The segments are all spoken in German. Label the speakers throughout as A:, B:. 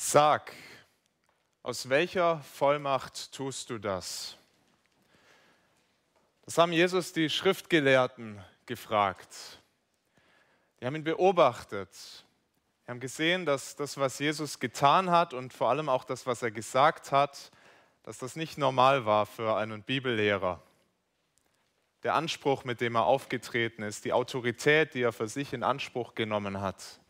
A: Sag, aus welcher Vollmacht tust du das? Das haben Jesus die Schriftgelehrten gefragt. Die haben ihn beobachtet. Die haben gesehen, dass das, was Jesus getan hat und vor allem auch das, was er gesagt hat, dass das nicht normal war für einen Bibellehrer. Der Anspruch, mit dem er aufgetreten ist, die Autorität, die er für sich in Anspruch genommen hat.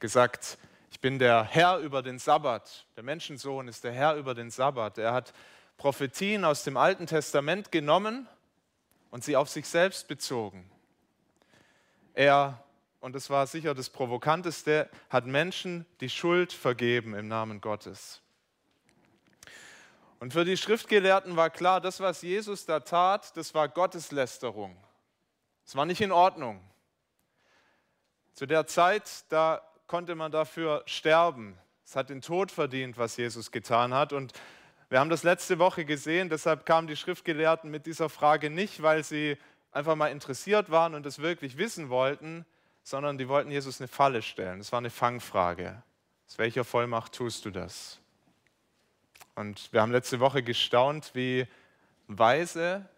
A: Gesagt, ich bin der Herr über den Sabbat. Der Menschensohn ist der Herr über den Sabbat. Er hat Prophetien aus dem Alten Testament genommen und sie auf sich selbst bezogen. Er, und das war sicher das Provokanteste, hat Menschen die Schuld vergeben im Namen Gottes. Und für die Schriftgelehrten war klar, das, was Jesus da tat, das war Gotteslästerung. Es war nicht in Ordnung. Zu der Zeit, da konnte man dafür sterben. Es hat den Tod verdient, was Jesus getan hat. Und wir haben das letzte Woche gesehen, deshalb kamen die Schriftgelehrten mit dieser Frage nicht, weil sie einfach mal interessiert waren und es wirklich wissen wollten, sondern die wollten Jesus eine Falle stellen. Das war eine Fangfrage. Aus welcher Vollmacht tust du das? Und wir haben letzte Woche gestaunt, wie weise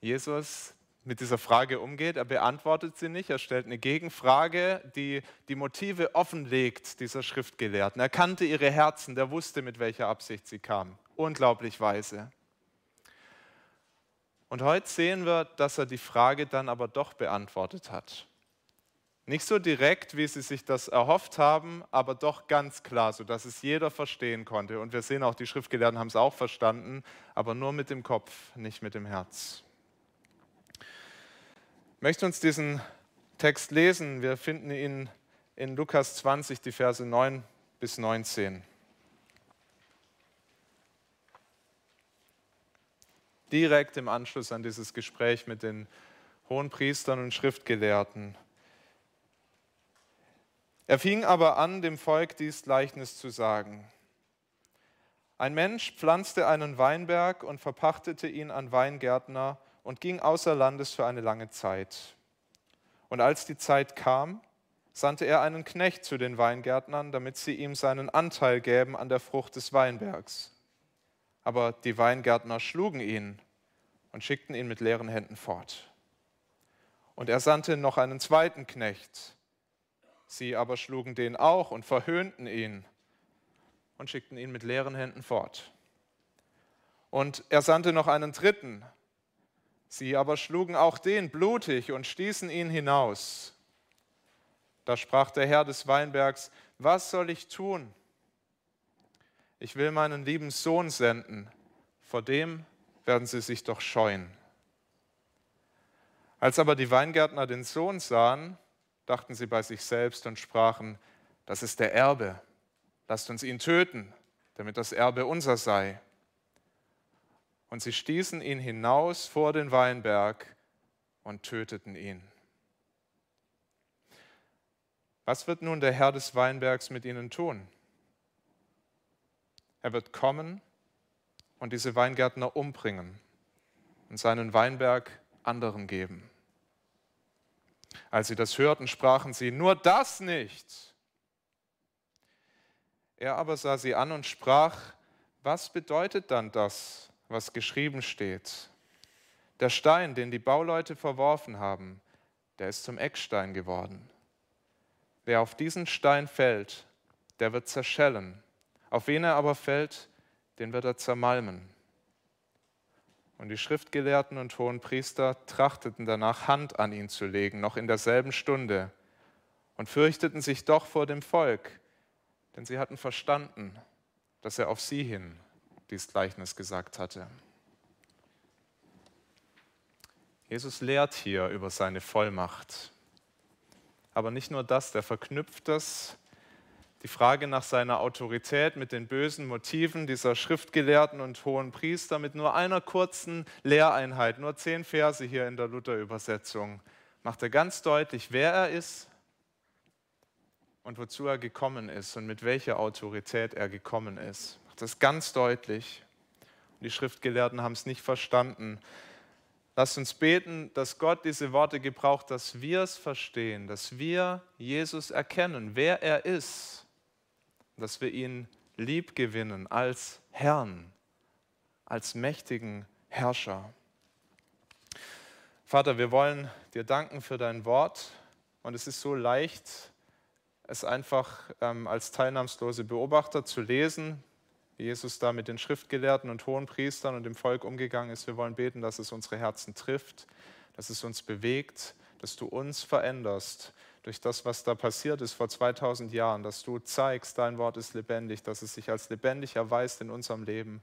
A: Jesus mit dieser Frage umgeht. Er beantwortet sie nicht, er stellt eine Gegenfrage, die die Motive offenlegt dieser Schriftgelehrten. Er kannte ihre Herzen, der wusste, mit welcher Absicht sie kamen. Unglaublich weise. Und heute sehen wir, dass er die Frage dann aber doch beantwortet hat. Nicht so direkt, wie sie sich das erhofft haben, aber doch ganz klar, sodass es jeder verstehen konnte. Und wir sehen auch, die Schriftgelehrten haben es auch verstanden, aber nur mit dem Kopf, nicht mit dem Herz. Möchte uns diesen Text lesen. Wir finden ihn in Lukas 20, die Verse 9 bis 19. Direkt im Anschluss an dieses Gespräch mit den hohen Priestern und Schriftgelehrten. Er fing aber an, dem Volk dies Gleichnis zu sagen. Ein Mensch pflanzte einen Weinberg und verpachtete ihn an Weingärtner und ging außer Landes für eine lange Zeit. Und als die Zeit kam, sandte er einen Knecht zu den Weingärtnern, damit sie ihm seinen Anteil gäben an der Frucht des Weinbergs. Aber die Weingärtner schlugen ihn und schickten ihn mit leeren Händen fort. Und er sandte noch einen zweiten Knecht, Sie aber schlugen den auch und verhöhnten ihn und schickten ihn mit leeren Händen fort. Und er sandte noch einen dritten. Sie aber schlugen auch den blutig und stießen ihn hinaus. Da sprach der Herr des Weinbergs, was soll ich tun? Ich will meinen lieben Sohn senden, vor dem werden sie sich doch scheuen. Als aber die Weingärtner den Sohn sahen, dachten sie bei sich selbst und sprachen, das ist der Erbe, lasst uns ihn töten, damit das Erbe unser sei. Und sie stießen ihn hinaus vor den Weinberg und töteten ihn. Was wird nun der Herr des Weinbergs mit ihnen tun? Er wird kommen und diese Weingärtner umbringen und seinen Weinberg anderen geben. Als sie das hörten, sprachen sie, nur das nicht. Er aber sah sie an und sprach, was bedeutet dann das, was geschrieben steht? Der Stein, den die Bauleute verworfen haben, der ist zum Eckstein geworden. Wer auf diesen Stein fällt, der wird zerschellen. Auf wen er aber fällt, den wird er zermalmen. Und die Schriftgelehrten und hohen Priester trachteten danach, Hand an ihn zu legen, noch in derselben Stunde, und fürchteten sich doch vor dem Volk, denn sie hatten verstanden, dass er auf sie hin dies Gleichnis gesagt hatte. Jesus lehrt hier über seine Vollmacht. Aber nicht nur das, der verknüpft das die Frage nach seiner Autorität mit den bösen Motiven dieser Schriftgelehrten und hohen Priester mit nur einer kurzen Lehreinheit, nur zehn Verse hier in der Luther-Übersetzung, macht er ganz deutlich, wer er ist und wozu er gekommen ist und mit welcher Autorität er gekommen ist. Macht das ganz deutlich. Und die Schriftgelehrten haben es nicht verstanden. Lasst uns beten, dass Gott diese Worte gebraucht, dass wir es verstehen, dass wir Jesus erkennen, wer er ist dass wir ihn lieb gewinnen als Herrn, als mächtigen Herrscher. Vater, wir wollen dir danken für dein Wort und es ist so leicht, es einfach ähm, als teilnahmslose Beobachter zu lesen, wie Jesus da mit den Schriftgelehrten und hohen Priestern und dem Volk umgegangen ist. Wir wollen beten, dass es unsere Herzen trifft, dass es uns bewegt, dass du uns veränderst durch das, was da passiert ist vor 2000 Jahren, dass du zeigst, dein Wort ist lebendig, dass es sich als lebendig erweist in unserem Leben.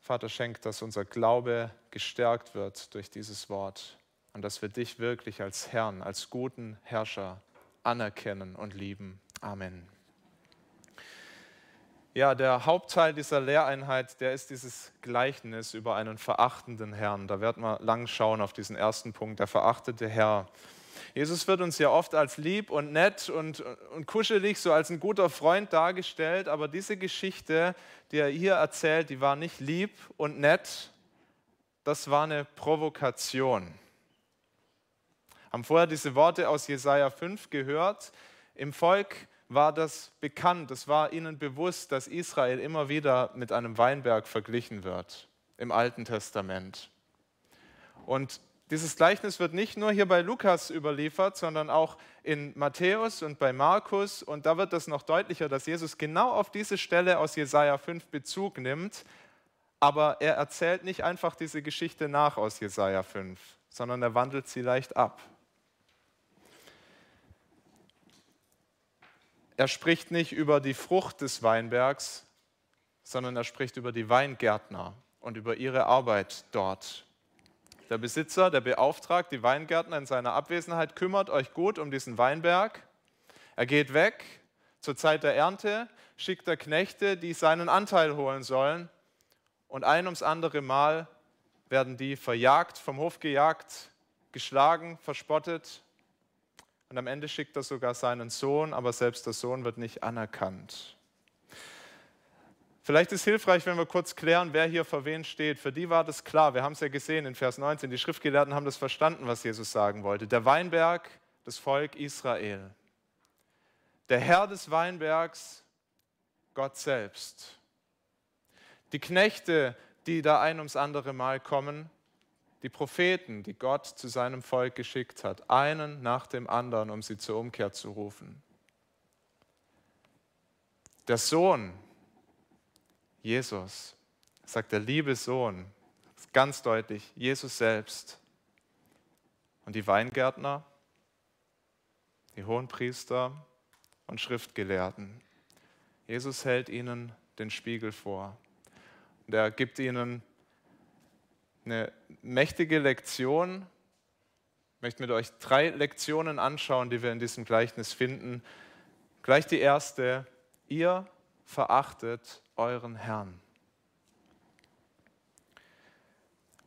A: Vater, schenk, dass unser Glaube gestärkt wird durch dieses Wort und dass wir dich wirklich als Herrn, als guten Herrscher anerkennen und lieben. Amen. Ja, der Hauptteil dieser Lehreinheit, der ist dieses Gleichnis über einen verachtenden Herrn. Da werden wir lang schauen auf diesen ersten Punkt, der verachtete Herr. Jesus wird uns ja oft als lieb und nett und, und kuschelig, so als ein guter Freund dargestellt, aber diese Geschichte, die er hier erzählt, die war nicht lieb und nett, das war eine Provokation. Haben vorher diese Worte aus Jesaja 5 gehört. Im Volk war das bekannt, es war ihnen bewusst, dass Israel immer wieder mit einem Weinberg verglichen wird im Alten Testament. Und dieses Gleichnis wird nicht nur hier bei Lukas überliefert, sondern auch in Matthäus und bei Markus. Und da wird das noch deutlicher, dass Jesus genau auf diese Stelle aus Jesaja 5 Bezug nimmt. Aber er erzählt nicht einfach diese Geschichte nach aus Jesaja 5, sondern er wandelt sie leicht ab. Er spricht nicht über die Frucht des Weinbergs, sondern er spricht über die Weingärtner und über ihre Arbeit dort. Der Besitzer, der beauftragt die Weingärtner in seiner Abwesenheit, kümmert euch gut um diesen Weinberg. Er geht weg zur Zeit der Ernte, schickt er Knechte, die seinen Anteil holen sollen. Und ein ums andere Mal werden die verjagt, vom Hof gejagt, geschlagen, verspottet und am Ende schickt er sogar seinen Sohn, aber selbst der Sohn wird nicht anerkannt. Vielleicht ist hilfreich, wenn wir kurz klären, wer hier für wen steht. Für die war das klar. Wir haben es ja gesehen in Vers 19. Die Schriftgelehrten haben das verstanden, was Jesus sagen wollte. Der Weinberg, das Volk Israel. Der Herr des Weinbergs, Gott selbst. Die Knechte, die da ein ums andere Mal kommen, die Propheten, die Gott zu seinem Volk geschickt hat, einen nach dem anderen, um sie zur Umkehr zu rufen. Der Sohn, Jesus, sagt der liebe Sohn, ganz deutlich, Jesus selbst. Und die Weingärtner, die Hohenpriester und Schriftgelehrten. Jesus hält ihnen den Spiegel vor. Und er gibt ihnen eine mächtige Lektion. Ich möchte mit euch drei Lektionen anschauen, die wir in diesem Gleichnis finden. Gleich die erste. Ihr verachtet euren Herrn.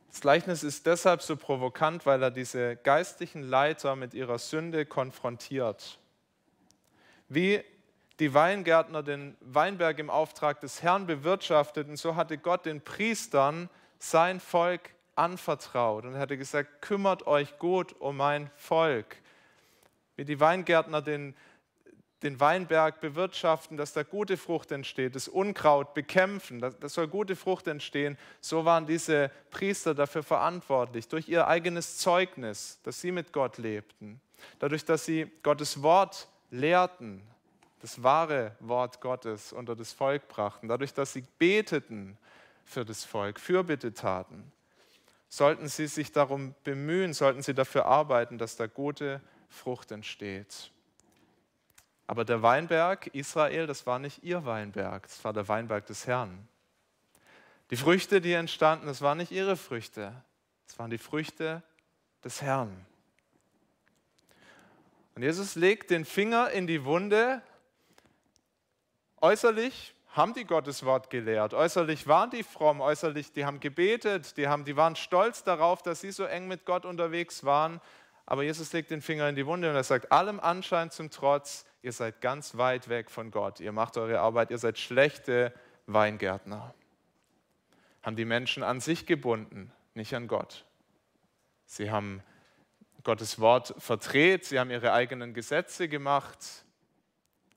A: Das Gleichnis ist deshalb so provokant, weil er diese geistlichen Leiter mit ihrer Sünde konfrontiert. Wie die Weingärtner den Weinberg im Auftrag des Herrn bewirtschafteten, so hatte Gott den Priestern sein Volk anvertraut und er hatte gesagt, kümmert euch gut um mein Volk. Wie die Weingärtner den, den Weinberg bewirtschaften, dass da gute Frucht entsteht, das Unkraut bekämpfen, da soll gute Frucht entstehen. So waren diese Priester dafür verantwortlich, durch ihr eigenes Zeugnis, dass sie mit Gott lebten, dadurch, dass sie Gottes Wort lehrten, das wahre Wort Gottes unter das Volk brachten, dadurch, dass sie beteten für das Volk, Fürbitte taten, sollten sie sich darum bemühen, sollten sie dafür arbeiten, dass da gute Frucht entsteht. Aber der Weinberg Israel, das war nicht ihr Weinberg, das war der Weinberg des Herrn. Die Früchte, die entstanden, das waren nicht ihre Früchte, das waren die Früchte des Herrn. Und Jesus legt den Finger in die Wunde. Äußerlich haben die Gottes Wort gelehrt. Äußerlich waren die fromm, äußerlich, die haben gebetet, die, haben, die waren stolz darauf, dass sie so eng mit Gott unterwegs waren. Aber Jesus legt den Finger in die Wunde und er sagt, allem Anschein zum Trotz, ihr seid ganz weit weg von Gott. Ihr macht eure Arbeit, ihr seid schlechte Weingärtner. Haben die Menschen an sich gebunden, nicht an Gott. Sie haben Gottes Wort verdreht, sie haben ihre eigenen Gesetze gemacht,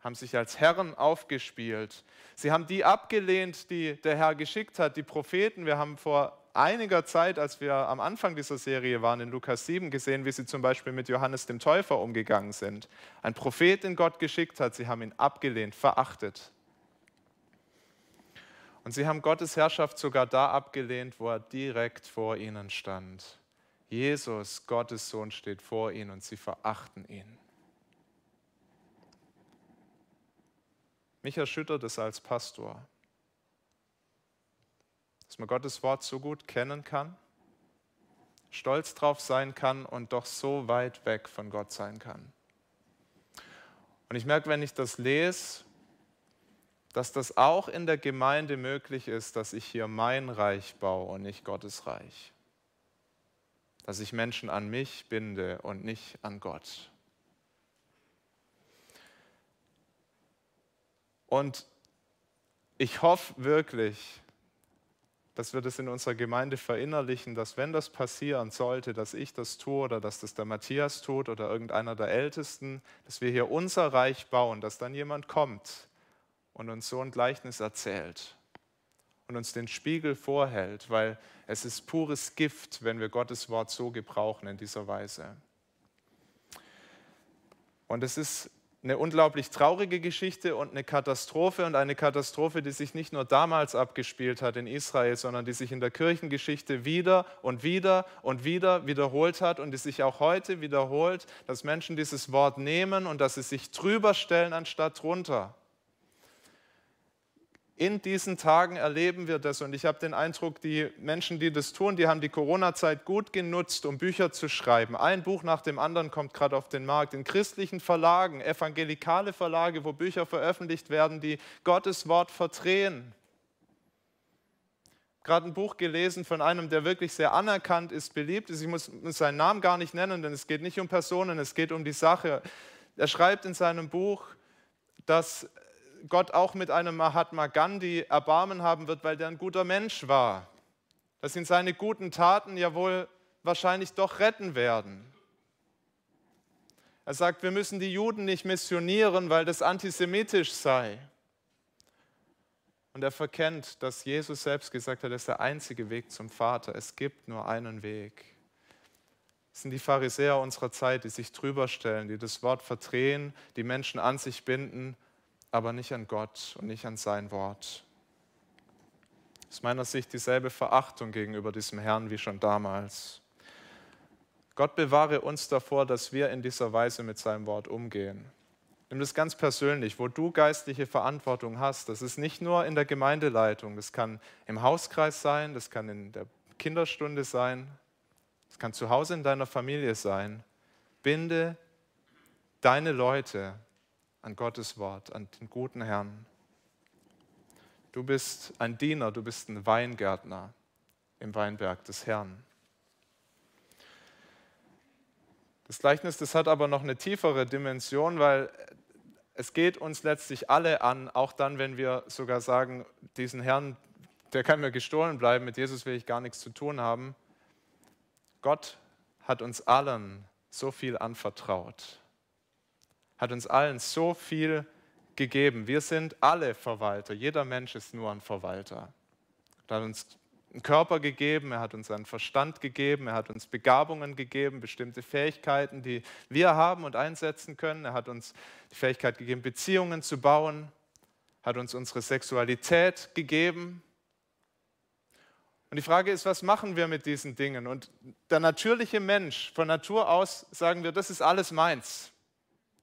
A: haben sich als Herren aufgespielt. Sie haben die abgelehnt, die der Herr geschickt hat, die Propheten. Wir haben vor einiger Zeit, als wir am Anfang dieser Serie waren, in Lukas 7 gesehen, wie sie zum Beispiel mit Johannes dem Täufer umgegangen sind. Ein Prophet, den Gott geschickt hat, sie haben ihn abgelehnt, verachtet. Und sie haben Gottes Herrschaft sogar da abgelehnt, wo er direkt vor ihnen stand. Jesus, Gottes Sohn, steht vor ihnen und sie verachten ihn. Mich erschüttert es als Pastor, dass man Gottes Wort so gut kennen kann, stolz drauf sein kann und doch so weit weg von Gott sein kann. Und ich merke, wenn ich das lese, dass das auch in der Gemeinde möglich ist, dass ich hier mein Reich baue und nicht Gottes Reich. Dass ich Menschen an mich binde und nicht an Gott. Und ich hoffe wirklich, dass wir das in unserer Gemeinde verinnerlichen, dass wenn das passieren sollte, dass ich das tue oder dass das der Matthias tut oder irgendeiner der Ältesten, dass wir hier unser Reich bauen, dass dann jemand kommt und uns so ein Gleichnis erzählt und uns den Spiegel vorhält, weil es ist pures Gift, wenn wir Gottes Wort so gebrauchen in dieser Weise. Und es ist eine unglaublich traurige Geschichte und eine Katastrophe und eine Katastrophe, die sich nicht nur damals abgespielt hat in Israel, sondern die sich in der Kirchengeschichte wieder und wieder und wieder wiederholt hat und die sich auch heute wiederholt, dass Menschen dieses Wort nehmen und dass sie sich drüber stellen anstatt drunter. In diesen Tagen erleben wir das und ich habe den Eindruck, die Menschen, die das tun, die haben die Corona-Zeit gut genutzt, um Bücher zu schreiben. Ein Buch nach dem anderen kommt gerade auf den Markt. In christlichen Verlagen, evangelikale Verlage, wo Bücher veröffentlicht werden, die Gottes Wort verdrehen. Gerade ein Buch gelesen von einem, der wirklich sehr anerkannt ist, beliebt ist. Ich muss seinen Namen gar nicht nennen, denn es geht nicht um Personen, es geht um die Sache. Er schreibt in seinem Buch, dass Gott auch mit einem Mahatma Gandhi Erbarmen haben wird, weil der ein guter Mensch war. Dass ihn seine guten Taten ja wohl wahrscheinlich doch retten werden. Er sagt, wir müssen die Juden nicht missionieren, weil das antisemitisch sei. Und er verkennt, dass Jesus selbst gesagt hat, das ist der einzige Weg zum Vater. Es gibt nur einen Weg. Es sind die Pharisäer unserer Zeit, die sich drüber stellen, die das Wort verdrehen, die Menschen an sich binden aber nicht an Gott und nicht an sein Wort. Aus meiner Sicht dieselbe Verachtung gegenüber diesem Herrn wie schon damals. Gott bewahre uns davor, dass wir in dieser Weise mit seinem Wort umgehen. Nimm das ganz persönlich, wo du geistliche Verantwortung hast. Das ist nicht nur in der Gemeindeleitung, das kann im Hauskreis sein, das kann in der Kinderstunde sein, das kann zu Hause in deiner Familie sein. Binde deine Leute an Gottes Wort, an den guten Herrn. Du bist ein Diener, du bist ein Weingärtner im Weinberg des Herrn. Das Gleichnis, das hat aber noch eine tiefere Dimension, weil es geht uns letztlich alle an, auch dann, wenn wir sogar sagen, diesen Herrn, der kann mir gestohlen bleiben, mit Jesus will ich gar nichts zu tun haben. Gott hat uns allen so viel anvertraut hat uns allen so viel gegeben. Wir sind alle Verwalter. Jeder Mensch ist nur ein Verwalter. Er hat uns einen Körper gegeben, er hat uns einen Verstand gegeben, er hat uns Begabungen gegeben, bestimmte Fähigkeiten, die wir haben und einsetzen können. Er hat uns die Fähigkeit gegeben, Beziehungen zu bauen, hat uns unsere Sexualität gegeben. Und die Frage ist, was machen wir mit diesen Dingen? Und der natürliche Mensch, von Natur aus sagen wir, das ist alles meins.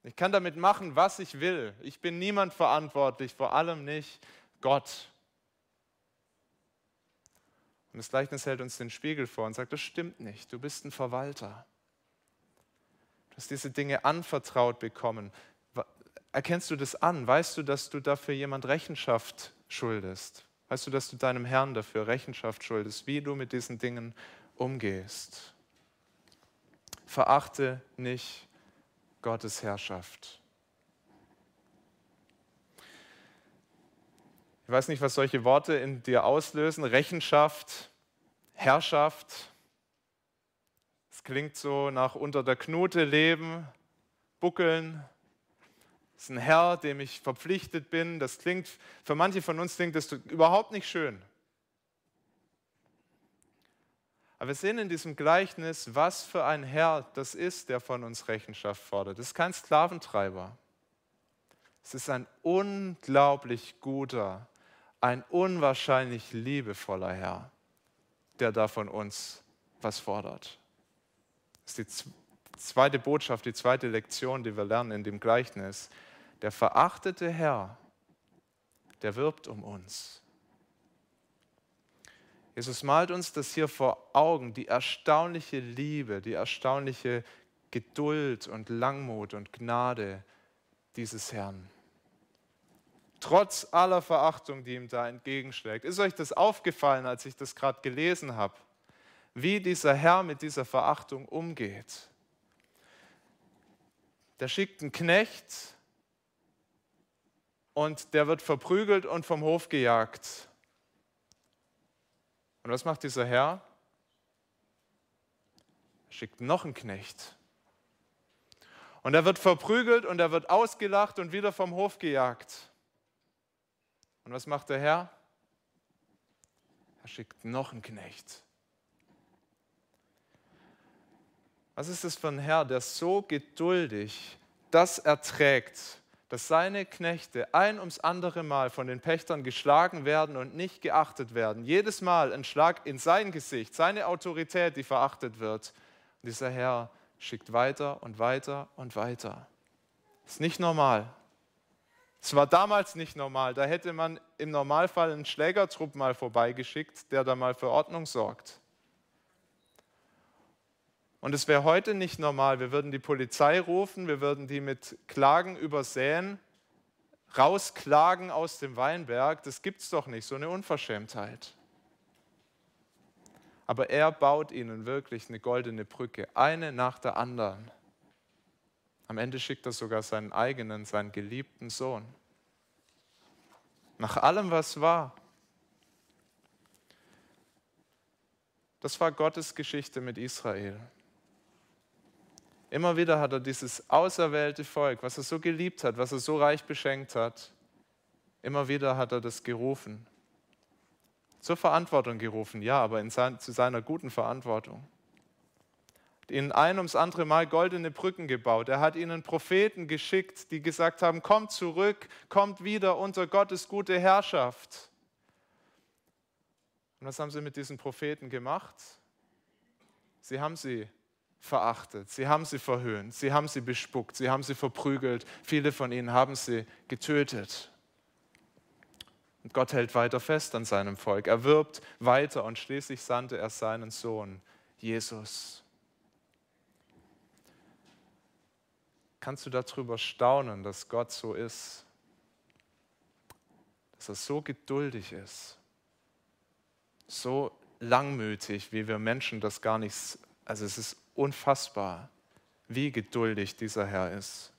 A: Ich kann damit machen, was ich will. Ich bin niemand verantwortlich, vor allem nicht Gott. Und das Gleichnis hält uns den Spiegel vor und sagt, das stimmt nicht, du bist ein Verwalter. Du hast diese Dinge anvertraut bekommen. Erkennst du das an? Weißt du, dass du dafür jemand Rechenschaft schuldest? Weißt du, dass du deinem Herrn dafür Rechenschaft schuldest, wie du mit diesen Dingen umgehst? Verachte nicht Gottes Herrschaft. Ich weiß nicht, was solche Worte in dir auslösen. Rechenschaft, Herrschaft. Es klingt so nach unter der Knute leben, buckeln. Das ist ein Herr, dem ich verpflichtet bin. Das klingt, für manche von uns klingt das überhaupt nicht schön. Aber wir sehen in diesem Gleichnis, was für ein Herr das ist, der von uns Rechenschaft fordert. Das ist kein Sklaventreiber. Es ist ein unglaublich guter, ein unwahrscheinlich liebevoller Herr, der da von uns was fordert. Das ist die zweite Botschaft, die zweite Lektion, die wir lernen in dem Gleichnis. Der verachtete Herr, der wirbt um uns. Jesus malt uns das hier vor Augen, die erstaunliche Liebe, die erstaunliche Geduld und Langmut und Gnade dieses Herrn. Trotz aller Verachtung, die ihm da entgegenschlägt. Ist euch das aufgefallen, als ich das gerade gelesen habe? Wie dieser Herr mit dieser Verachtung umgeht. Der schickt einen Knecht und der wird verprügelt und vom Hof gejagt. Und was macht dieser Herr? Er schickt noch einen Knecht. Und er wird verprügelt und er wird ausgelacht und wieder vom Hof gejagt. Und was macht der Herr? Er schickt noch einen Knecht. Was ist das für ein Herr, der so geduldig das erträgt, dass seine Knechte ein ums andere Mal von den Pächtern geschlagen werden und nicht geachtet werden. Jedes Mal ein Schlag in sein Gesicht, seine Autorität, die verachtet wird. Und dieser Herr schickt weiter und weiter und weiter. Ist nicht normal. Es war damals nicht normal. Da hätte man im Normalfall einen Schlägertrupp mal vorbeigeschickt, der da mal für Ordnung sorgt. Und es wäre heute nicht normal. Wir würden die Polizei rufen, wir würden die mit Klagen übersäen, rausklagen aus dem Weinberg. Das gibt es doch nicht, so eine Unverschämtheit. Aber er baut ihnen wirklich eine goldene Brücke, eine nach der anderen. Am Ende schickt er sogar seinen eigenen, seinen geliebten Sohn. Nach allem, was war. Das war Gottes Geschichte mit Israel. Immer wieder hat er dieses auserwählte Volk, was er so geliebt hat, was er so reich beschenkt hat, immer wieder hat er das gerufen. Zur Verantwortung gerufen, ja, aber sein, zu seiner guten Verantwortung. Ihnen ein ums andere Mal goldene Brücken gebaut. Er hat ihnen Propheten geschickt, die gesagt haben, kommt zurück, kommt wieder unter Gottes gute Herrschaft. Und was haben sie mit diesen Propheten gemacht? Sie haben sie verachtet, sie haben sie verhöhnt, sie haben sie bespuckt, sie haben sie verprügelt, viele von ihnen haben sie getötet. Und Gott hält weiter fest an seinem Volk. Er wirbt weiter und schließlich sandte er seinen Sohn, Jesus. Kannst du darüber staunen, dass Gott so ist? Dass er so geduldig ist, so langmütig, wie wir Menschen das gar nicht, also es ist unfassbar, wie geduldig dieser Herr ist.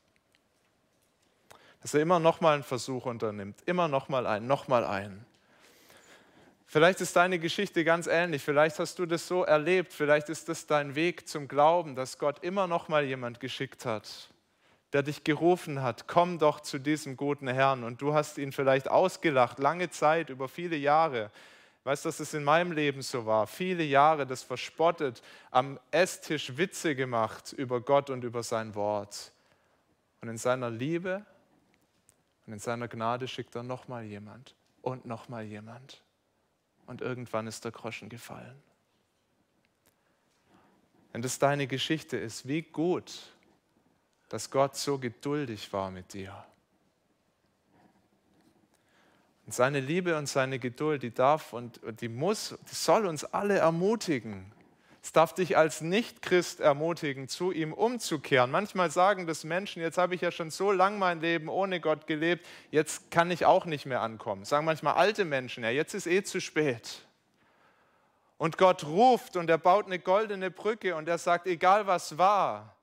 A: Dass er immer nochmal einen Versuch unternimmt, immer nochmal einen, nochmal einen. Vielleicht ist deine Geschichte ganz ähnlich, vielleicht hast du das so erlebt, vielleicht ist das dein Weg zum Glauben, dass Gott immer nochmal jemand geschickt hat, der dich gerufen hat, komm doch zu diesem guten Herrn. Und du hast ihn vielleicht ausgelacht, lange Zeit, über viele Jahre. Weißt du, dass es in meinem Leben so war? Viele Jahre das verspottet, am Esstisch Witze gemacht über Gott und über sein Wort. Und in seiner Liebe und in seiner Gnade schickt er nochmal jemand und nochmal jemand. Und irgendwann ist der Groschen gefallen. Wenn das deine Geschichte ist, wie gut, dass Gott so geduldig war mit dir. Und seine Liebe und seine Geduld, die darf und die muss, die soll uns alle ermutigen. Es darf dich als Nicht-Christ ermutigen, zu ihm umzukehren. Manchmal sagen das Menschen, jetzt habe ich ja schon so lange mein Leben ohne Gott gelebt, jetzt kann ich auch nicht mehr ankommen. Sagen manchmal alte Menschen, ja, jetzt ist eh zu spät. Und Gott ruft und er baut eine goldene Brücke und er sagt, egal was war,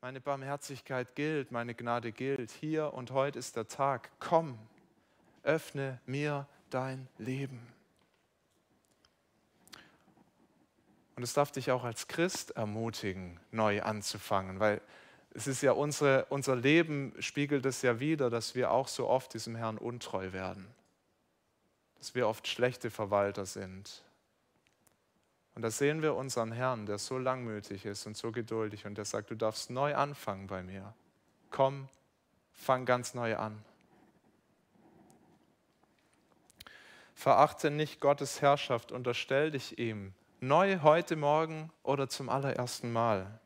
A: meine Barmherzigkeit gilt, meine Gnade gilt. Hier und heute ist der Tag. Komm öffne mir dein Leben. Und es darf dich auch als Christ ermutigen, neu anzufangen, weil es ist ja unsere, unser Leben spiegelt es ja wieder, dass wir auch so oft diesem Herrn untreu werden. Dass wir oft schlechte Verwalter sind. Und da sehen wir unseren Herrn, der so langmütig ist und so geduldig und der sagt, du darfst neu anfangen bei mir. Komm, fang ganz neu an. Verachte nicht Gottes Herrschaft, unterstell dich ihm. Neu heute Morgen oder zum allerersten Mal.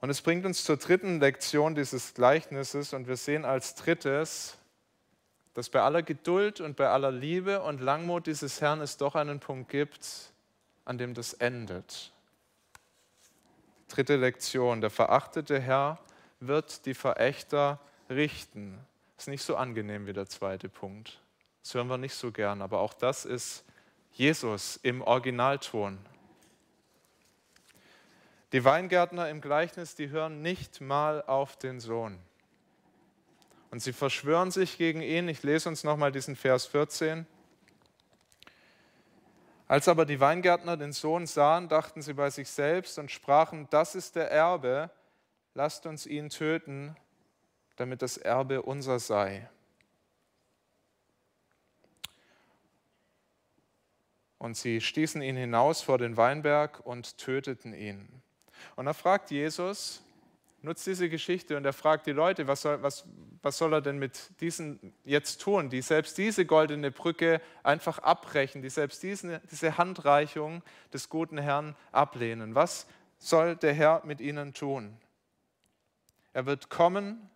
A: Und es bringt uns zur dritten Lektion dieses Gleichnisses und wir sehen als drittes, dass bei aller Geduld und bei aller Liebe und Langmut dieses Herrn es doch einen Punkt gibt, an dem das endet. Dritte Lektion, der verachtete Herr wird die Verächter richten. Ist nicht so angenehm wie der zweite Punkt. Das hören wir nicht so gern, aber auch das ist Jesus im Originalton. Die Weingärtner im Gleichnis, die hören nicht mal auf den Sohn. Und sie verschwören sich gegen ihn. Ich lese uns nochmal diesen Vers 14. Als aber die Weingärtner den Sohn sahen, dachten sie bei sich selbst und sprachen, das ist der Erbe, lasst uns ihn töten, damit das Erbe unser sei. Und sie stießen ihn hinaus vor den Weinberg und töteten ihn. Und da fragt Jesus, nutzt diese Geschichte und er fragt die Leute, was soll, was, was soll er denn mit diesen jetzt tun, die selbst diese goldene Brücke einfach abbrechen, die selbst diesen, diese Handreichung des guten Herrn ablehnen. Was soll der Herr mit ihnen tun? Er wird kommen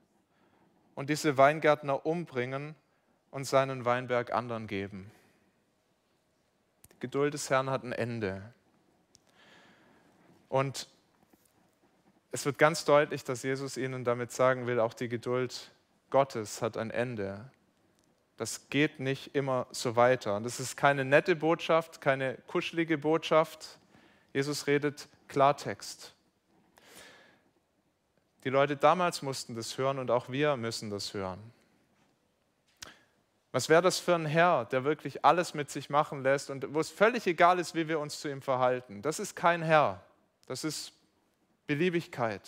A: und diese Weingärtner umbringen und seinen Weinberg anderen geben. Geduld des Herrn hat ein Ende. Und es wird ganz deutlich, dass Jesus ihnen damit sagen will, auch die Geduld Gottes hat ein Ende. Das geht nicht immer so weiter. Und das ist keine nette Botschaft, keine kuschelige Botschaft. Jesus redet Klartext. Die Leute damals mussten das hören und auch wir müssen das hören. Was wäre das für ein Herr, der wirklich alles mit sich machen lässt und wo es völlig egal ist, wie wir uns zu ihm verhalten? Das ist kein Herr. Das ist Beliebigkeit.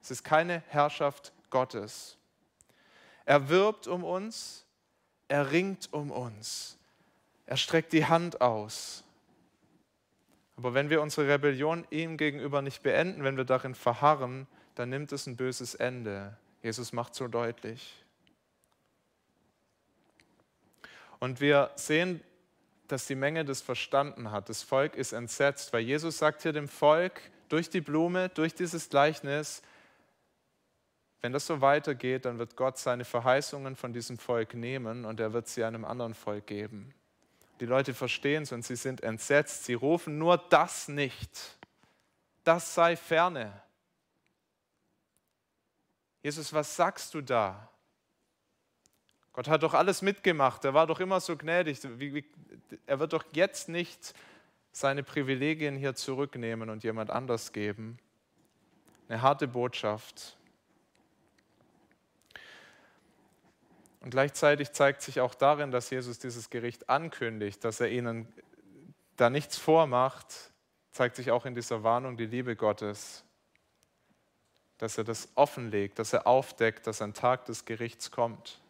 A: Es ist keine Herrschaft Gottes. Er wirbt um uns, er ringt um uns, er streckt die Hand aus. Aber wenn wir unsere Rebellion ihm gegenüber nicht beenden, wenn wir darin verharren, dann nimmt es ein böses Ende. Jesus macht so deutlich. Und wir sehen, dass die Menge das verstanden hat. Das Volk ist entsetzt, weil Jesus sagt hier dem Volk, durch die Blume, durch dieses Gleichnis, wenn das so weitergeht, dann wird Gott seine Verheißungen von diesem Volk nehmen und er wird sie einem anderen Volk geben. Die Leute verstehen es und sie sind entsetzt. Sie rufen nur das nicht. Das sei ferne. Jesus, was sagst du da? Gott hat doch alles mitgemacht. Er war doch immer so gnädig. Er wird doch jetzt nicht seine Privilegien hier zurücknehmen und jemand anders geben. Eine harte Botschaft. Und gleichzeitig zeigt sich auch darin, dass Jesus dieses Gericht ankündigt, dass er ihnen da nichts vormacht, zeigt sich auch in dieser Warnung die Liebe Gottes, dass er das offenlegt, dass er aufdeckt, dass ein Tag des Gerichts kommt.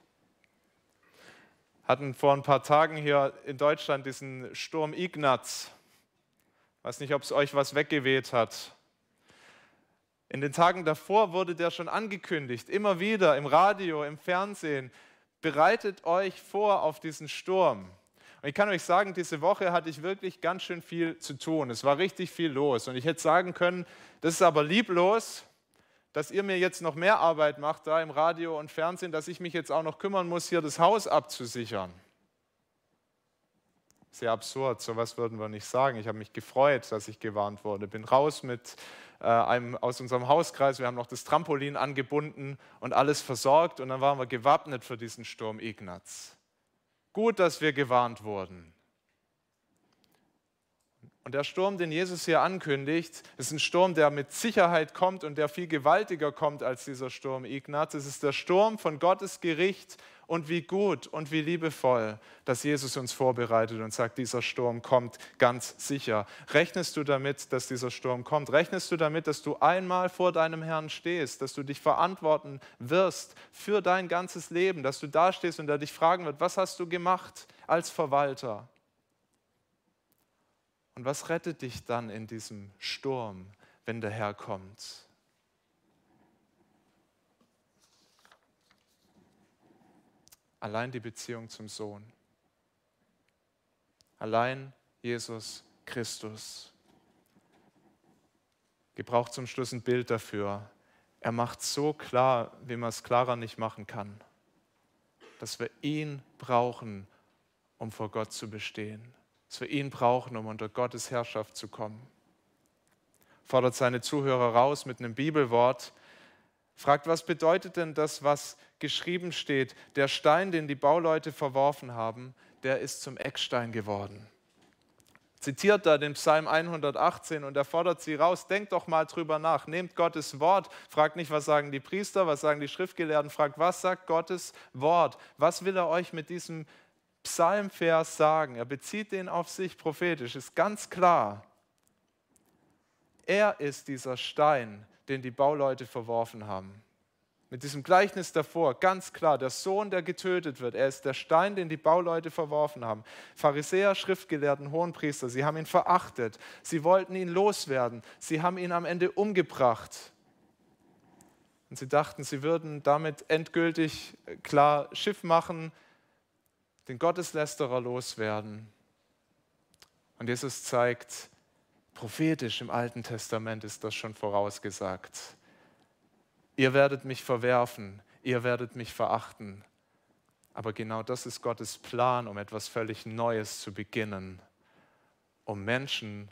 A: Hatten vor ein paar Tagen hier in Deutschland diesen Sturm Ignaz weiß nicht, ob es euch was weggeweht hat. In den Tagen davor wurde der schon angekündigt, immer wieder im Radio, im Fernsehen. Bereitet euch vor auf diesen Sturm. Und ich kann euch sagen, diese Woche hatte ich wirklich ganz schön viel zu tun. Es war richtig viel los. Und ich hätte sagen können, das ist aber lieblos, dass ihr mir jetzt noch mehr Arbeit macht da im Radio und Fernsehen, dass ich mich jetzt auch noch kümmern muss, hier das Haus abzusichern sehr absurd, sowas würden wir nicht sagen. Ich habe mich gefreut, dass ich gewarnt wurde. Bin raus mit äh, einem aus unserem Hauskreis, wir haben noch das Trampolin angebunden und alles versorgt und dann waren wir gewappnet für diesen Sturm Ignaz. Gut, dass wir gewarnt wurden. Und der Sturm, den Jesus hier ankündigt, ist ein Sturm, der mit Sicherheit kommt und der viel gewaltiger kommt als dieser Sturm Ignaz. Es ist der Sturm von Gottes Gericht und wie gut und wie liebevoll, dass Jesus uns vorbereitet und sagt, dieser Sturm kommt ganz sicher. Rechnest du damit, dass dieser Sturm kommt? Rechnest du damit, dass du einmal vor deinem Herrn stehst, dass du dich verantworten wirst für dein ganzes Leben, dass du da stehst und er dich fragen wird, was hast du gemacht als Verwalter? Und was rettet dich dann in diesem Sturm, wenn der Herr kommt? Allein die Beziehung zum Sohn. Allein Jesus Christus. Gebraucht zum Schluss ein Bild dafür. Er macht so klar, wie man es klarer nicht machen kann, dass wir ihn brauchen, um vor Gott zu bestehen dass wir ihn brauchen, um unter Gottes Herrschaft zu kommen. Fordert seine Zuhörer raus mit einem Bibelwort, fragt, was bedeutet denn das, was geschrieben steht? Der Stein, den die Bauleute verworfen haben, der ist zum Eckstein geworden. Zitiert da den Psalm 118 und er fordert sie raus, denkt doch mal drüber nach, nehmt Gottes Wort, fragt nicht, was sagen die Priester, was sagen die Schriftgelehrten, fragt, was sagt Gottes Wort? Was will er euch mit diesem Psalmvers sagen. Er bezieht den auf sich prophetisch, ist ganz klar. Er ist dieser Stein, den die Bauleute verworfen haben. Mit diesem Gleichnis davor, ganz klar, der Sohn, der getötet wird, er ist der Stein, den die Bauleute verworfen haben. Pharisäer, Schriftgelehrten, Hohenpriester, sie haben ihn verachtet, sie wollten ihn loswerden, sie haben ihn am Ende umgebracht. Und sie dachten, sie würden damit endgültig klar Schiff machen, den Gotteslästerer loswerden. Und Jesus zeigt, prophetisch im Alten Testament ist das schon vorausgesagt. Ihr werdet mich verwerfen, ihr werdet mich verachten. Aber genau das ist Gottes Plan, um etwas völlig Neues zu beginnen, um Menschen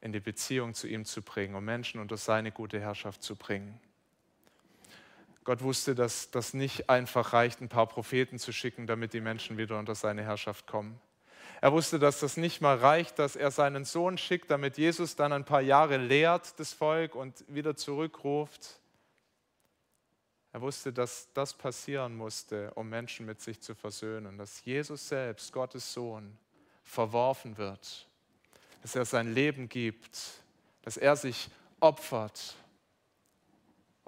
A: in die Beziehung zu ihm zu bringen, um Menschen unter seine gute Herrschaft zu bringen. Gott wusste, dass das nicht einfach reicht, ein paar Propheten zu schicken, damit die Menschen wieder unter seine Herrschaft kommen. Er wusste, dass das nicht mal reicht, dass er seinen Sohn schickt, damit Jesus dann ein paar Jahre lehrt das Volk und wieder zurückruft. Er wusste, dass das passieren musste, um Menschen mit sich zu versöhnen, dass Jesus selbst, Gottes Sohn, verworfen wird, dass er sein Leben gibt, dass er sich opfert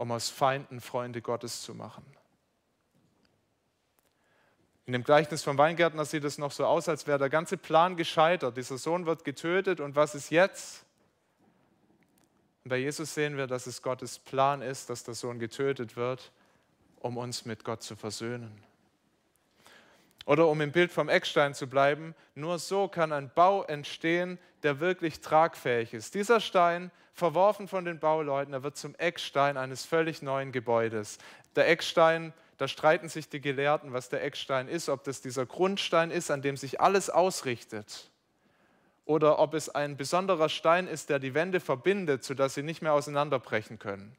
A: um aus Feinden Freunde Gottes zu machen. In dem Gleichnis vom Weingärtner sieht es noch so aus, als wäre der ganze Plan gescheitert. Dieser Sohn wird getötet und was ist jetzt? Und bei Jesus sehen wir, dass es Gottes Plan ist, dass der Sohn getötet wird, um uns mit Gott zu versöhnen. Oder um im Bild vom Eckstein zu bleiben, nur so kann ein Bau entstehen, der wirklich tragfähig ist. Dieser Stein, verworfen von den Bauleuten, er wird zum Eckstein eines völlig neuen Gebäudes. Der Eckstein, da streiten sich die Gelehrten, was der Eckstein ist, ob das dieser Grundstein ist, an dem sich alles ausrichtet, oder ob es ein besonderer Stein ist, der die Wände verbindet, sodass sie nicht mehr auseinanderbrechen können.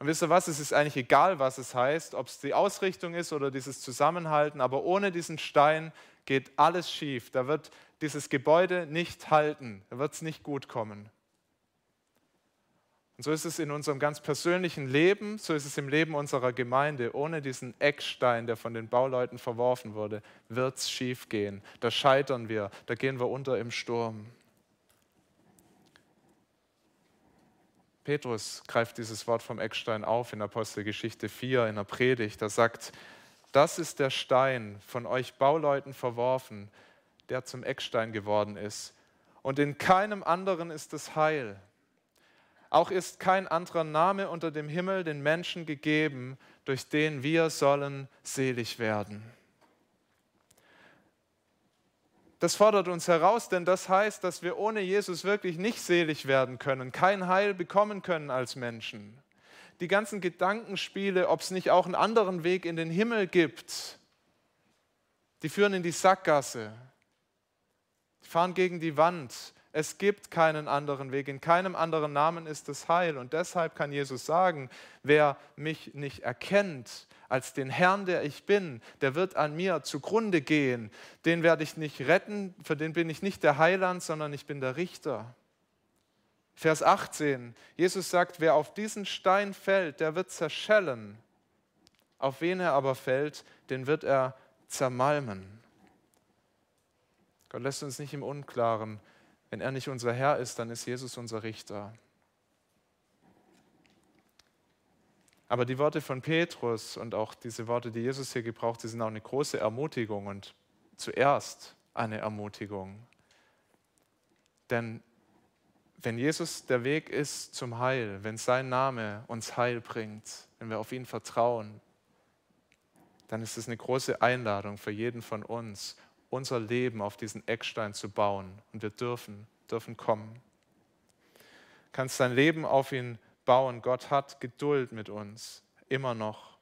A: Und wisst ihr was, es ist eigentlich egal, was es heißt, ob es die Ausrichtung ist oder dieses Zusammenhalten, aber ohne diesen Stein geht alles schief. Da wird dieses Gebäude nicht halten, da wird es nicht gut kommen. Und so ist es in unserem ganz persönlichen Leben, so ist es im Leben unserer Gemeinde. Ohne diesen Eckstein, der von den Bauleuten verworfen wurde, wird es schief gehen. Da scheitern wir, da gehen wir unter im Sturm. Petrus greift dieses Wort vom Eckstein auf in Apostelgeschichte 4 in der Predigt. Er sagt, das ist der Stein, von euch Bauleuten verworfen, der zum Eckstein geworden ist. Und in keinem anderen ist es Heil. Auch ist kein anderer Name unter dem Himmel den Menschen gegeben, durch den wir sollen selig werden. Das fordert uns heraus, denn das heißt, dass wir ohne Jesus wirklich nicht selig werden können, kein Heil bekommen können als Menschen. Die ganzen Gedankenspiele, ob es nicht auch einen anderen Weg in den Himmel gibt, die führen in die Sackgasse, die fahren gegen die Wand. Es gibt keinen anderen Weg. In keinem anderen Namen ist es Heil. Und deshalb kann Jesus sagen, wer mich nicht erkennt als den Herrn, der ich bin, der wird an mir zugrunde gehen. Den werde ich nicht retten, für den bin ich nicht der Heiland, sondern ich bin der Richter. Vers 18. Jesus sagt, wer auf diesen Stein fällt, der wird zerschellen. Auf wen er aber fällt, den wird er zermalmen. Gott lässt uns nicht im Unklaren. Wenn er nicht unser Herr ist, dann ist Jesus unser Richter. Aber die Worte von Petrus und auch diese Worte, die Jesus hier gebraucht, die sind auch eine große Ermutigung und zuerst eine Ermutigung. Denn wenn Jesus der Weg ist zum Heil, wenn sein Name uns Heil bringt, wenn wir auf ihn vertrauen, dann ist es eine große Einladung für jeden von uns, unser Leben auf diesen Eckstein zu bauen. Und wir dürfen, dürfen kommen. Du kannst dein Leben auf ihn bauen. Gott hat Geduld mit uns, immer noch.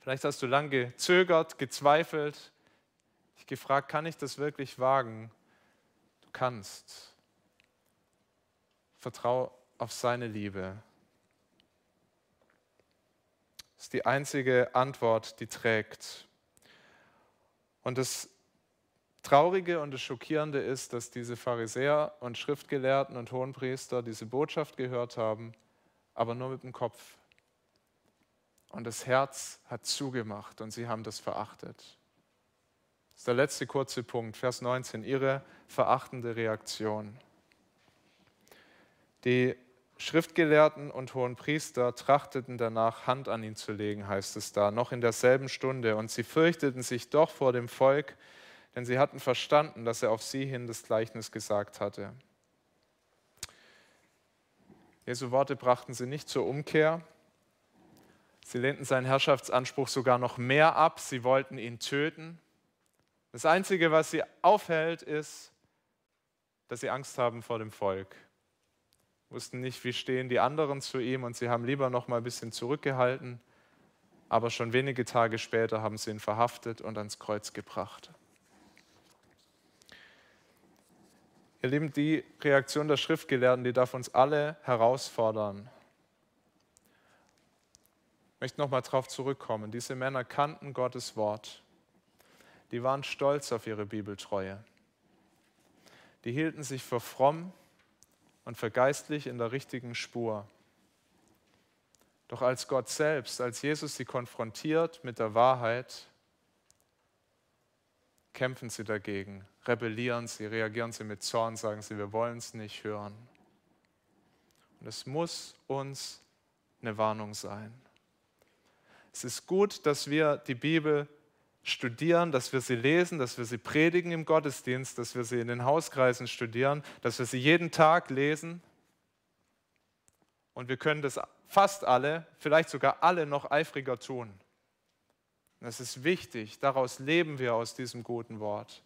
A: Vielleicht hast du lange gezögert, gezweifelt, dich gefragt, kann ich das wirklich wagen? Du kannst. Vertrau auf seine Liebe. Das ist die einzige Antwort, die trägt. Und das Traurige und das Schockierende ist, dass diese Pharisäer und Schriftgelehrten und Hohenpriester diese Botschaft gehört haben, aber nur mit dem Kopf. Und das Herz hat zugemacht und sie haben das verachtet. Das ist der letzte kurze Punkt, Vers 19, ihre verachtende Reaktion. Die Schriftgelehrten und Hohenpriester trachteten danach, Hand an ihn zu legen, heißt es da, noch in derselben Stunde. Und sie fürchteten sich doch vor dem Volk, denn sie hatten verstanden, dass er auf sie hin das Gleichnis gesagt hatte. Jesu Worte brachten sie nicht zur Umkehr. Sie lehnten seinen Herrschaftsanspruch sogar noch mehr ab. Sie wollten ihn töten. Das Einzige, was sie aufhält, ist, dass sie Angst haben vor dem Volk. Wussten nicht, wie stehen die anderen zu ihm und sie haben lieber noch mal ein bisschen zurückgehalten. Aber schon wenige Tage später haben sie ihn verhaftet und ans Kreuz gebracht. Ihr Lieben, die Reaktion der Schriftgelehrten, die darf uns alle herausfordern. Ich möchte nochmal darauf zurückkommen. Diese Männer kannten Gottes Wort. Die waren stolz auf ihre Bibeltreue. Die hielten sich für fromm und für geistlich in der richtigen Spur. Doch als Gott selbst, als Jesus sie konfrontiert mit der Wahrheit, kämpfen sie dagegen, rebellieren sie, reagieren sie mit Zorn, sagen sie, wir wollen es nicht hören. Und es muss uns eine Warnung sein. Es ist gut, dass wir die Bibel studieren, dass wir sie lesen, dass wir sie predigen im Gottesdienst, dass wir sie in den Hauskreisen studieren, dass wir sie jeden Tag lesen. Und wir können das fast alle, vielleicht sogar alle noch eifriger tun. Das ist wichtig, daraus leben wir aus diesem guten Wort.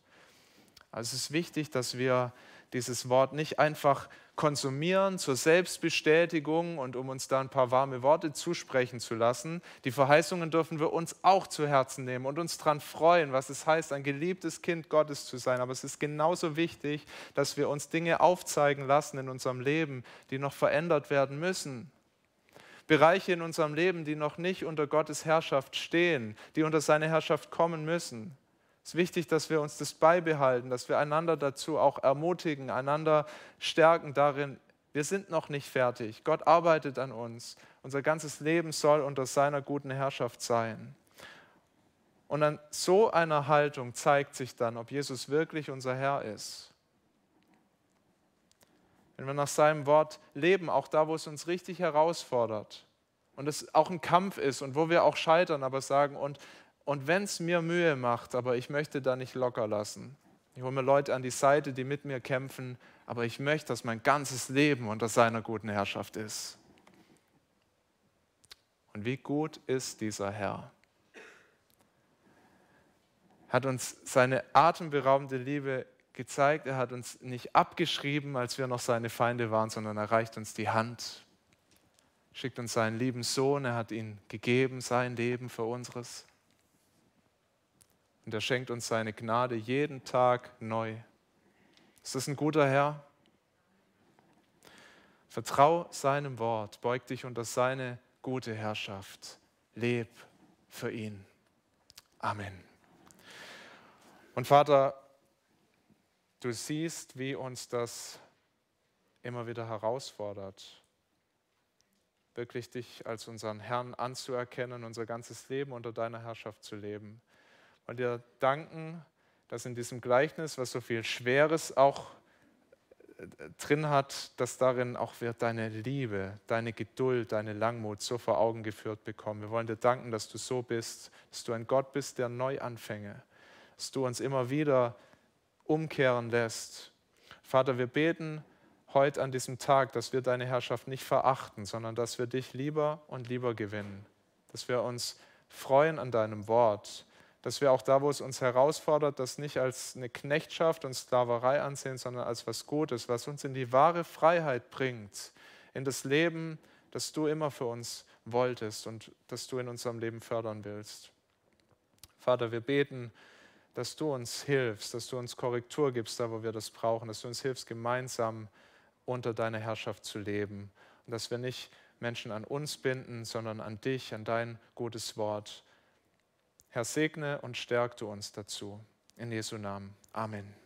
A: Also es ist wichtig, dass wir dieses Wort nicht einfach konsumieren zur Selbstbestätigung und um uns da ein paar warme Worte zusprechen zu lassen. Die Verheißungen dürfen wir uns auch zu Herzen nehmen und uns daran freuen, was es heißt, ein geliebtes Kind Gottes zu sein. Aber es ist genauso wichtig, dass wir uns Dinge aufzeigen lassen in unserem Leben, die noch verändert werden müssen. Bereiche in unserem Leben, die noch nicht unter Gottes Herrschaft stehen, die unter seine Herrschaft kommen müssen. Es ist wichtig, dass wir uns das beibehalten, dass wir einander dazu auch ermutigen, einander stärken darin, wir sind noch nicht fertig. Gott arbeitet an uns. Unser ganzes Leben soll unter seiner guten Herrschaft sein. Und an so einer Haltung zeigt sich dann, ob Jesus wirklich unser Herr ist. Wenn wir nach seinem Wort leben, auch da, wo es uns richtig herausfordert und es auch ein Kampf ist und wo wir auch scheitern, aber sagen, und, und wenn es mir Mühe macht, aber ich möchte da nicht locker lassen. Ich hole mir Leute an die Seite, die mit mir kämpfen, aber ich möchte, dass mein ganzes Leben unter seiner guten Herrschaft ist. Und wie gut ist dieser Herr? Hat uns seine atemberaubende Liebe gezeigt, er hat uns nicht abgeschrieben, als wir noch seine Feinde waren, sondern er reicht uns die Hand, schickt uns seinen lieben Sohn, er hat ihn gegeben, sein Leben für unseres. Und er schenkt uns seine Gnade jeden Tag neu. Ist das ein guter Herr? Vertrau seinem Wort, beug dich unter seine gute Herrschaft. Leb für ihn. Amen. Und Vater, du siehst, wie uns das immer wieder herausfordert, wirklich dich als unseren Herrn anzuerkennen, unser ganzes Leben unter deiner Herrschaft zu leben. Und dir danken, dass in diesem Gleichnis, was so viel Schweres auch äh, drin hat, dass darin auch wir deine Liebe, deine Geduld, deine Langmut so vor Augen geführt bekommen. Wir wollen dir danken, dass du so bist, dass du ein Gott bist, der Neuanfänge, dass du uns immer wieder umkehren lässt. Vater, wir beten heute an diesem Tag, dass wir deine Herrschaft nicht verachten, sondern dass wir dich lieber und lieber gewinnen, dass wir uns freuen an deinem Wort, dass wir auch da, wo es uns herausfordert, das nicht als eine Knechtschaft und Sklaverei ansehen, sondern als was Gutes, was uns in die wahre Freiheit bringt, in das Leben, das du immer für uns wolltest und das du in unserem Leben fördern willst. Vater, wir beten, dass du uns hilfst, dass du uns Korrektur gibst, da wo wir das brauchen, dass du uns hilfst, gemeinsam unter deiner Herrschaft zu leben und dass wir nicht Menschen an uns binden, sondern an dich, an dein gutes Wort. Herr, segne und stärke uns dazu. In Jesu Namen. Amen.